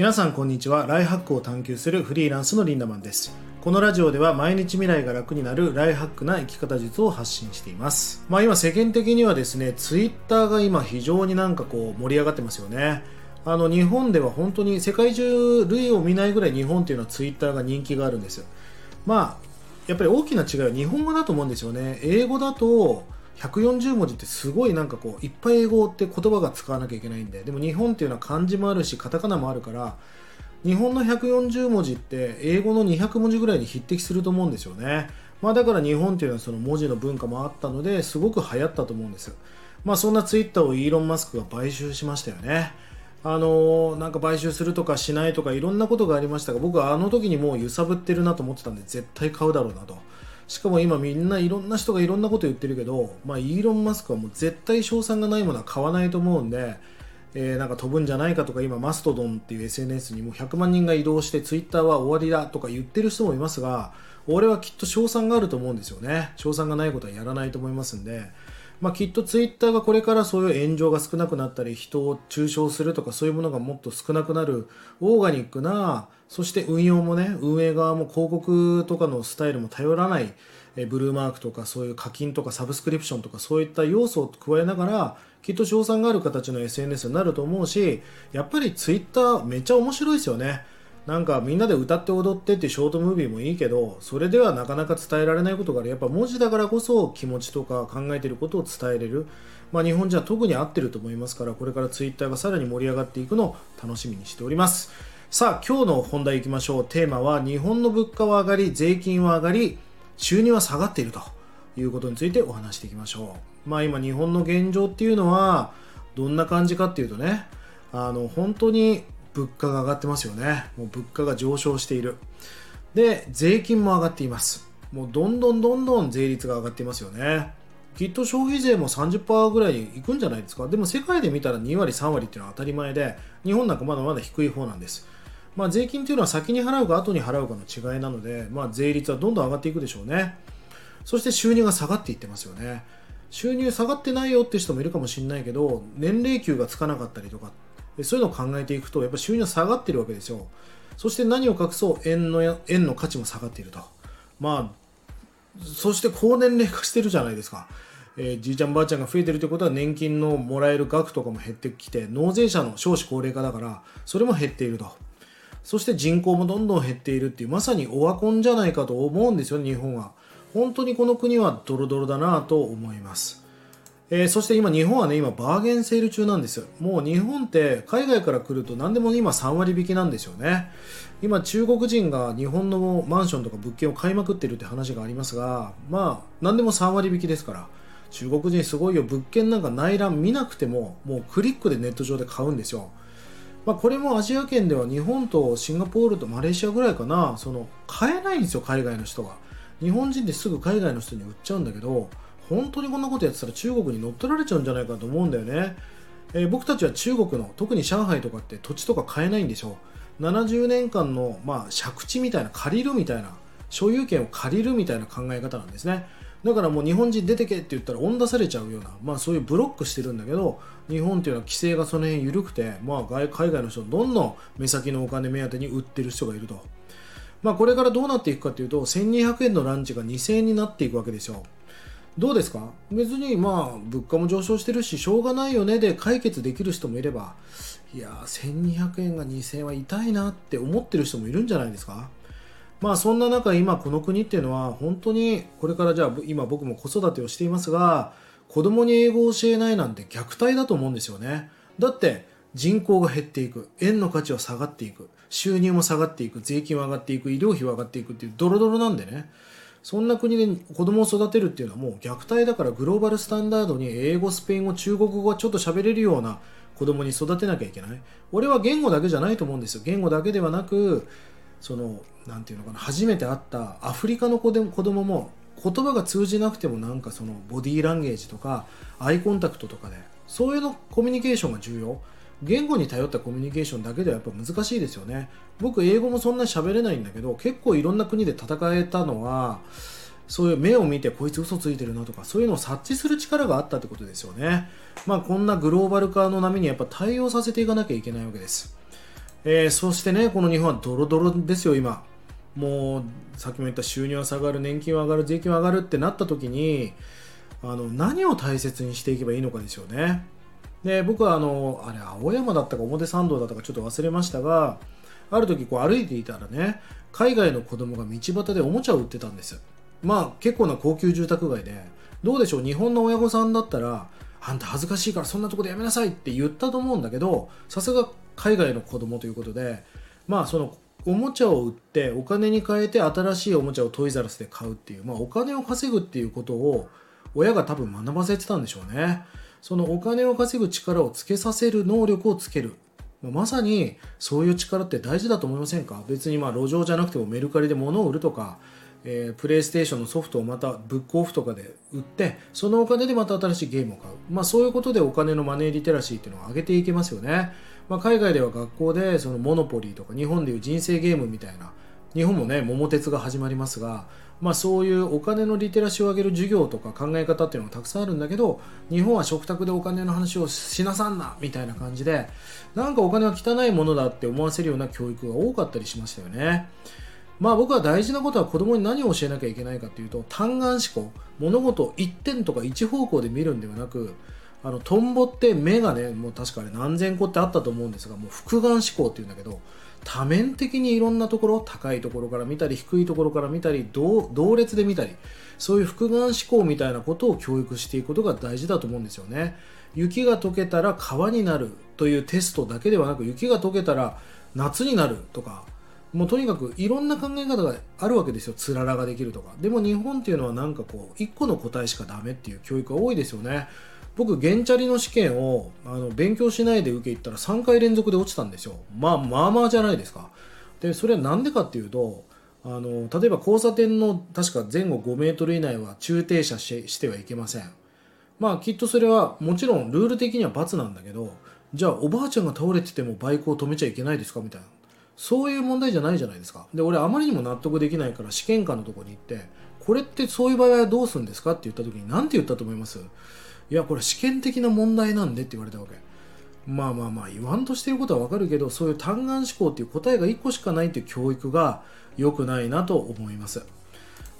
皆さんこんにちは。ライハックを探求するフリーランスのリンダマンです。このラジオでは毎日未来が楽になるライハックな生き方術を発信しています。まあ今世間的にはですねツイッターが今非常になんかこう盛り上がってますよね。あの日本では本当に世界中類を見ないぐらい日本っていうのはツイッターが人気があるんですよ。まあやっぱり大きな違いは日本語だと思うんですよね。英語だと140文字ってすごいなんかこういっぱい英語って言葉が使わなきゃいけないんででも日本っていうのは漢字もあるしカタカナもあるから日本の140文字って英語の200文字ぐらいに匹敵すると思うんですよね。まあだから日本っていうのはその文字の文化もあったのですごく流行ったと思うんですまあそんなツイッターをイーロン・マスクが買収しましたよね。あのー、なんか買収するとかしないとかいろんなことがありましたが僕はあの時にもう揺さぶってるなと思ってたんで絶対買うだろうなと。しかも今みんないろんな人がいろんなこと言ってるけど、まあ、イーロン・マスクはもう絶対賞賛がないものは買わないと思うんで、えー、なんか飛ぶんじゃないかとか今マストドンっていう SNS にもう100万人が移動してツイッターは終わりだとか言ってる人もいますが俺はきっと賞賛があると思うんですよね。賞賛がないことはやらないと思いますんで、まあ、きっとツイッターがこれからそういう炎上が少なくなったり人を中傷するとかそういうものがもっと少なくなるオーガニックなそして運用もね運営側も広告とかのスタイルも頼らないえブルーマークとかそういう課金とかサブスクリプションとかそういった要素を加えながらきっと賞賛がある形の SNS になると思うしやっぱりツイッターめっちゃ面白いですよね。なんかみんなで歌って踊ってってショートムービーもいいけどそれではなかなか伝えられないことがある。やっぱ文字だからこそ気持ちとか考えてることを伝えれる。まあ、日本人は特に合ってると思いますからこれからツイッターがさらに盛り上がっていくのを楽しみにしております。さあ今日の本題いきましょう。テーマは日本の物価は上がり税金は上がり収入は下がっているということについてお話していきましょう。まあ今日本の現状っていうのはどんな感じかっていうとね、あの本当に物価が上がってますよね。もう物価が上昇している。で、税金も上がっています。もうどんどんどんどん税率が上がっていますよね。きっと消費税も30%ぐらいにいくんじゃないですか。でも世界で見たら2割、3割っていうのは当たり前で、日本なんかまだまだ低い方なんです。まあ、税金というのは先に払うか後に払うかの違いなので、まあ、税率はどんどん上がっていくでしょうねそして収入が下がっていってますよね収入下がってないよって人もいるかもしれないけど年齢給がつかなかったりとかそういうのを考えていくとやっぱ収入は下がってるわけですよ。そして何を隠そう円の円の価値も下がっていると。まあそして高年齢化してるじゃないですか。えー、じいちゃんばあちゃんが増えてるということは年金のもらえる額とかも減ってきて納税者の少子高齢化だからそれも減っていると。そして人口もどんどん減っているっていうまさにオワコンじゃないかと思うんですよ日本は。本当にこの国はドロドロだなと思います。えー、そして今日本はね今バーゲンセール中なんですもう日本って海外から来ると何でも今3割引きなんですよね。今中国人が日本のマンションとか物件を買いまくってるって話がありますがまあ何でも3割引きですから中国人すごいよ物件なんか内覧見なくてももうクリックでネット上で買うんですよ。まあ、これもアジア圏では日本とシンガポールとマレーシアぐらいかな。その買えないんですよ海外の人が。日本人ですぐ海外の人に売っちゃうんだけど本当にこんなことやってたら中国に乗っ取られちゃうんじゃないかと思うんだよね、えー、僕たちは中国の特に上海とかって土地とか買えないんでしょ。70年間の、まあ、借地みたいな借りるみたいな所有権を借りるみたいな考え方なんですね。だからもう日本人出てけって言ったら恩出されちゃうような、まあ、そういうブロックしてるんだけど日本っていうのは規制がその辺緩くて、まあ、海外の人どんどん目先のお金目当てに売ってる人がいると、まあ、これからどうなっていくかというと1200円のランチが2000円になっていくわけですよ。どうですか？別にまあ物価も上昇してるししょうがないよねで解決できる人もいればいや1200円が2000円は痛いなって思ってる人もいるんじゃないですか？まあそんな中今この国っていうのは本当にこれからじゃあ今僕も子育てをしていますが子供に英語を教えないなんて虐待だと思うんですよね。だって人口が減っていく円の価値は下がっていく収入も下がっていく税金は上がっていく医療費は上がっていくっていうドロドロなんでね。そんな国で子供を育てるっていうのはもう虐待だからグローバルスタンダードに英語スペイン語中国語がちょっと喋れるような子供に育てなきゃいけない。俺は言語だけじゃないと思うんですよ。言語だけではなくその何て言うのかな初めて会ったアフリカの子で子供も言葉が通じなくてもなんかそのボディーランゲージとかアイコンタクトとかでそういうのコミュニケーションが重要。言語に頼ったコミュニケーションだけではやっぱ難しいですよね。僕英語もそんなに喋れないんだけど結構いろんな国で戦えたのはそういう目を見てこいつ嘘ついてるなとかそういうのを察知する力があったってことですよね。まあこんなグローバル化の波にやっぱ対応させていかなきゃいけないわけです。えー、そしてねこの日本はドロドロですよ今。もうさっきも言った収入は下がる年金は上がる税金は上がるってなった時にあの何を大切にしていけばいいのかですよね。で僕はあのあれ青山だったか表参道だったかちょっと忘れましたがある時こう歩いていたらね海外の子供が道端でおもちゃを売ってたんですまあ結構な高級住宅街で。どうでしょう？日本の親御さんだったらあんた恥ずかしいからそんなとこでやめなさいって言ったと思うんだけどさすが海外の子供ということでまあそのおもちゃを売ってお金に換えて新しいおもちゃをトイザラスで買うっていう、まあ、お金を稼ぐっていうことを親が多分学ばせてたんでしょうね。そのお金を稼ぐ力をつけさせる能力をつける。まさにそういう力って大事だと思いませんか？別にまあ路上じゃなくてもメルカリで物を売るとかえー、プレイステーションのソフトをまたブックオフとかで売ってそのお金でまた新しいゲームを買う、まあ、そういうことでお金のマネーリテラシーっていうのを上げていけますよね、まあ、海外では学校でそのモノポリーとか日本でいう人生ゲームみたいな日本もね桃鉄が始まりますが、まあ、そういうお金のリテラシーを上げる授業とか考え方っていうのがたくさんあるんだけど日本は食卓でお金の話をしなさんなみたいな感じでなんかお金は汚いものだって思わせるような教育が多かったりしましたよね。まあ僕は大事なことは子供に何を教えなきゃいけないかというと単眼思考物事を一点とか一方向で見るんではなくあのトンボって目がねもう確かに何千個ってあったと思うんですがもう複眼思考っていうんだけど多面的にいろんなところ高いところから見たり低いところから見たり同列で見たりそういう複眼思考みたいなことを教育していくことが大事だと思うんですよね。雪が溶けたら川になるというテストだけではなく雪が溶けたら夏になるとかもうとにかくいろんな考え方があるわけですよ。つららができるとか。でも日本っていうのはなんかこう1個の答えしかダメっていう教育が多いですよね。僕ゲンチャリの試験をあの勉強しないで受け行ったら3回連続で落ちたんですよ。まあまあまあじゃないですか。でそれは何でかっていうとあの例えば交差点の確か前後5メートル以内は駐停車してはいけません。まあきっとそれはもちろんルール的には罰なんだけどじゃあおばあちゃんが倒れててもバイクを止めちゃいけないですか？みたいな。そういう問題じゃないじゃないですか。で俺あまりにも納得できないから試験官のとこに行ってこれってそういう場合はどうするんですか？って言った時に何て言ったと思います？いやこれ試験的な問題なんでって言われたわけ。まあまあまあ言わんとしてることはわかるけどそういう単眼思考っていう答えが1個しかないっていう教育が良くないなと思います。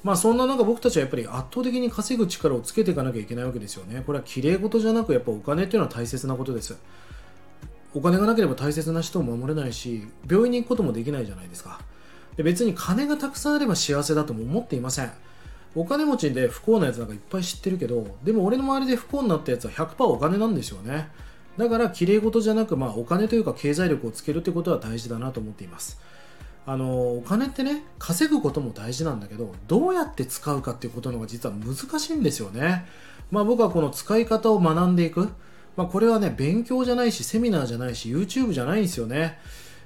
まあそんな中僕たちはやっぱり圧倒的に稼ぐ力をつけていかなきゃいけないわけですよね。これは綺麗事じゃなくやっぱお金っていうのは大切なことです。お金がなければ大切な人を守れないし病院に行くこともできないじゃないですか。で別に金がたくさんあれば幸せだとも思っていません。お金持ちで不幸なやつなんかいっぱい知ってるけどでも俺の周りで不幸になったやつは100%お金なんですよね。だからきれい事じゃなく、まあ、お金というか経済力をつけるってことは大事だなと思っています。あのお金ってね稼ぐことも大事なんだけどどうやって使うかっていうことの方が実は難しいんですよね。まあ僕はこの使い方を学んでいく。まあ、これはね、勉強じゃないし、セミナーじゃないし、YouTube じゃないんですよね。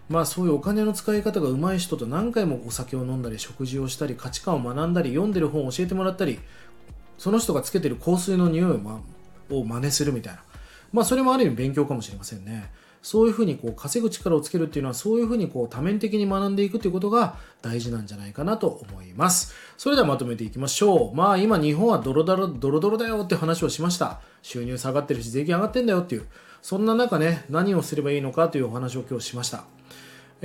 まあそういうお金の使い方が上手い人と何回もお酒を飲んだり、食事をしたり、価値観を学んだり、読んでる本を教えてもらったり、その人がつけてる香水の匂いを,、ま、を真似するみたいな。まあそれもある意味勉強かもしれませんね。そういうふうにこう稼ぐ力をつけるっていうのはそういうふうにこう多面的に学んでいくということが大事なんじゃないかなと思います。それではまとめていきましょう。まあ今日本はドロドロドロドロだよって話をしました。収入下がってるし税金上がってんだよっていう。そんな中ね、何をすればいいのかというお話を今日しました。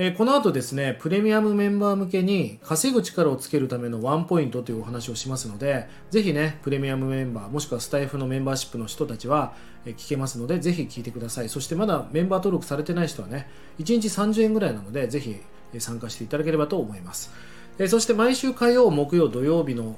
えー、この後ですね、プレミアムメンバー向けに稼ぐ力をつけるためのワンポイントというお話をしますので、ぜひね、プレミアムメンバー、もしくはスタイフのメンバーシップの人たちは、え聞けますので、ぜひ聞いてください。そしてまだメンバー登録されてない人はね、1日30円ぐらいなので、ぜひ参加していただければと思います。えそして毎週火曜、木曜、土曜日の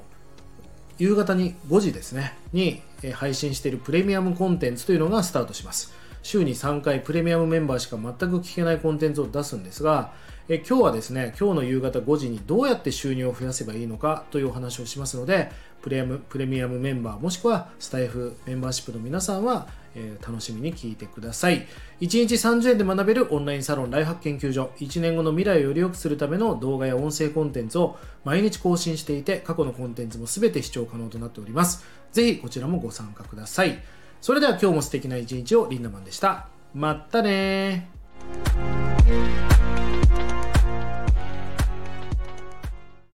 夕方に5時ですね、に配信しているプレミアムコンテンツというのがスタートします。週に3回プレミアムメンバーしか全く聞けないコンテンツを出すんですが、え今日はですね、今日の夕方5時にどうやって収入を増やせばいいのかというお話をしますので、プレムプレミアムメンバーもしくはスタイフメンバーシップの皆さんは、えー、楽しみに聞いてください。1日30円で学べるオンラインサロンライフハック研究所、1年後の未来をより良くするための動画や音声コンテンツを毎日更新していて、過去のコンテンツも全て視聴可能となっております。ぜひこちらもご参加ください。それでは今日も素敵な一日をリンダマンでした。まったね